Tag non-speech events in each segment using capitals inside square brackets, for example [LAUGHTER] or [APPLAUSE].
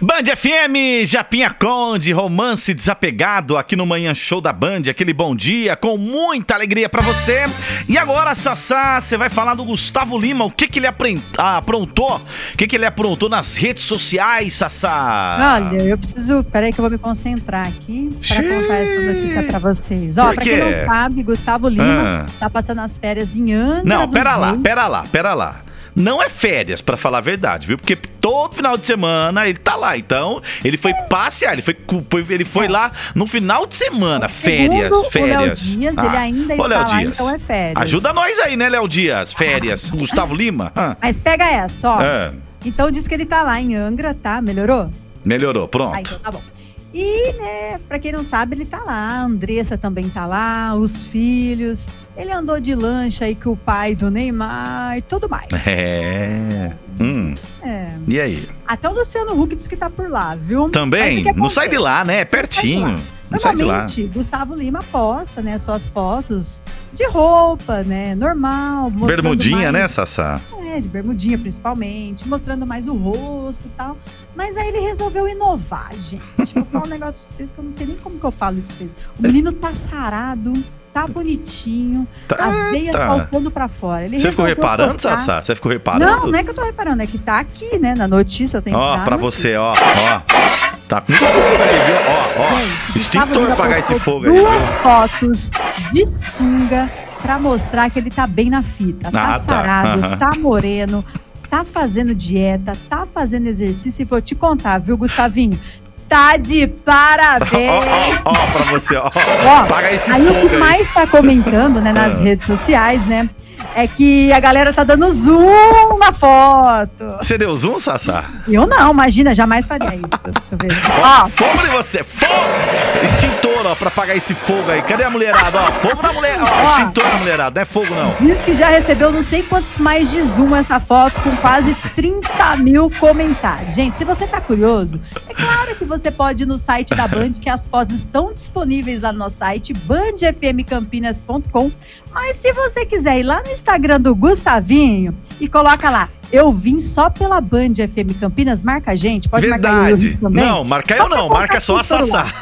Band FM, Japinha Conde, romance desapegado aqui no Manhã Show da Band, aquele bom dia com muita alegria pra você. E agora, Sassá, você vai falar do Gustavo Lima, o que que ele aprontou? O que que ele aprontou nas redes sociais, Sassá? Olha, eu preciso. Peraí, que eu vou me concentrar aqui para contar essa notícia pra vocês. Ó, Por pra quem não sabe, Gustavo Lima Ah. tá passando as férias em Angra. Não, pera lá, pera lá, pera lá. Não é férias, pra falar a verdade, viu? Porque todo final de semana ele tá lá. Então, ele foi passear, ele foi, foi- ele foi É. lá no final de semana. Segundo Férias, O Léo férias. Dias, Ah. ele ainda Ô, está lá, Dias, então é férias. Ajuda nós aí, né, Léo Dias? Férias. Gustavo Lima? Ah. Mas pega essa, ó. Ah, Então diz que ele tá lá em Angra, tá? Melhorou? melhorou, Ah, pronto. então tá bom. E, né, pra quem não sabe, ele tá lá, a Andressa também tá lá, os filhos. Ele andou de lancha aí com o pai do Neymar e tudo mais. [LAUGHS] É. Hum, É. e aí? Até o Luciano Huck disse que tá por lá, viu? Também? Não sai de lá, né? É pertinho. Não sai de lá. Normalmente, Gustavo Lima posta, né, suas fotos de roupa, né, normal. Bermudinha, né, mais- Sassá? É, de bermudinha principalmente, mostrando mais o rosto e tal. Mas aí ele resolveu inovar, gente. Vou falar um [LAUGHS] negócio pra vocês que eu não sei nem como que eu falo isso pra vocês. O menino tá sarado, tá bonitinho, Tá, as veias tá. faltando pra fora. Ele Você ficou reparando, postar- Sassá? Você ficou reparando? Não, não é que eu tô reparando, é que tá aqui, né, na notícia. Eu tenho Ó, pra você, ó, ó. Tá com fogo aí, viu? Ó, ó. Gente, Extintor apagar esse fogo aí, Duas viu? fotos de sunga pra mostrar que ele tá bem na fita. Tá Ah, tá. sarado, Aham. [LAUGHS] tá moreno, tá fazendo dieta, tá fazendo exercício. E vou te contar, viu, Gustavinho? Tá de parabéns! Ó, ó, ó, pra você, ó. Ó, Apaga esse Aí o que aí. mais tá comentando, né, nas Ah. redes sociais, né, é que a galera tá dando zoom na foto. Você deu zoom, Sassá? Eu não, imagina, jamais faria isso. Deixa eu ver. Ó, fogo em você, fogo! Extintor, ó, pra apagar esse fogo aí. Cadê a mulherada? Ó, fogo na mulher, ó, Ó. extintor na mulherada, não é fogo não. Diz que já recebeu não sei quantos mais de zoom essa foto, com quase 30 mil comentários. Gente, se você tá curioso, é claro que você pode ir no site da Band, que as fotos estão disponíveis lá no nosso site, bandfmcampinas.com. Mas se você quiser ir lá no Instagram do Gustavinho e coloca lá, eu vim só pela Band FM Campinas, marca a gente, pode marcar eu Verdade. Também. Não, marca Só eu não, marca só a. Sassá.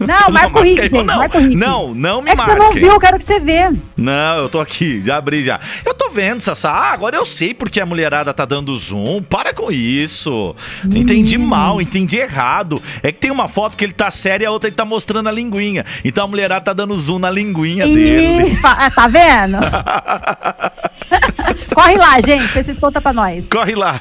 Não, marca Rick, gente, não. Rick. Não, não me É que você não viu, eu quero que você vê. Não, eu tô aqui, já abri já. Eu tô vendo, Sassá. Ah, agora eu sei porque a mulherada tá dando zoom. Para com isso. Entendi Menino. mal, entendi errado. É que tem uma foto que ele tá sério e a outra ele tá mostrando a linguinha. Então a mulherada tá dando zoom na linguinha dele. Ih, fa- tá vendo? [LAUGHS] Corre lá, gente, vocês contam pra nós. Corre lá.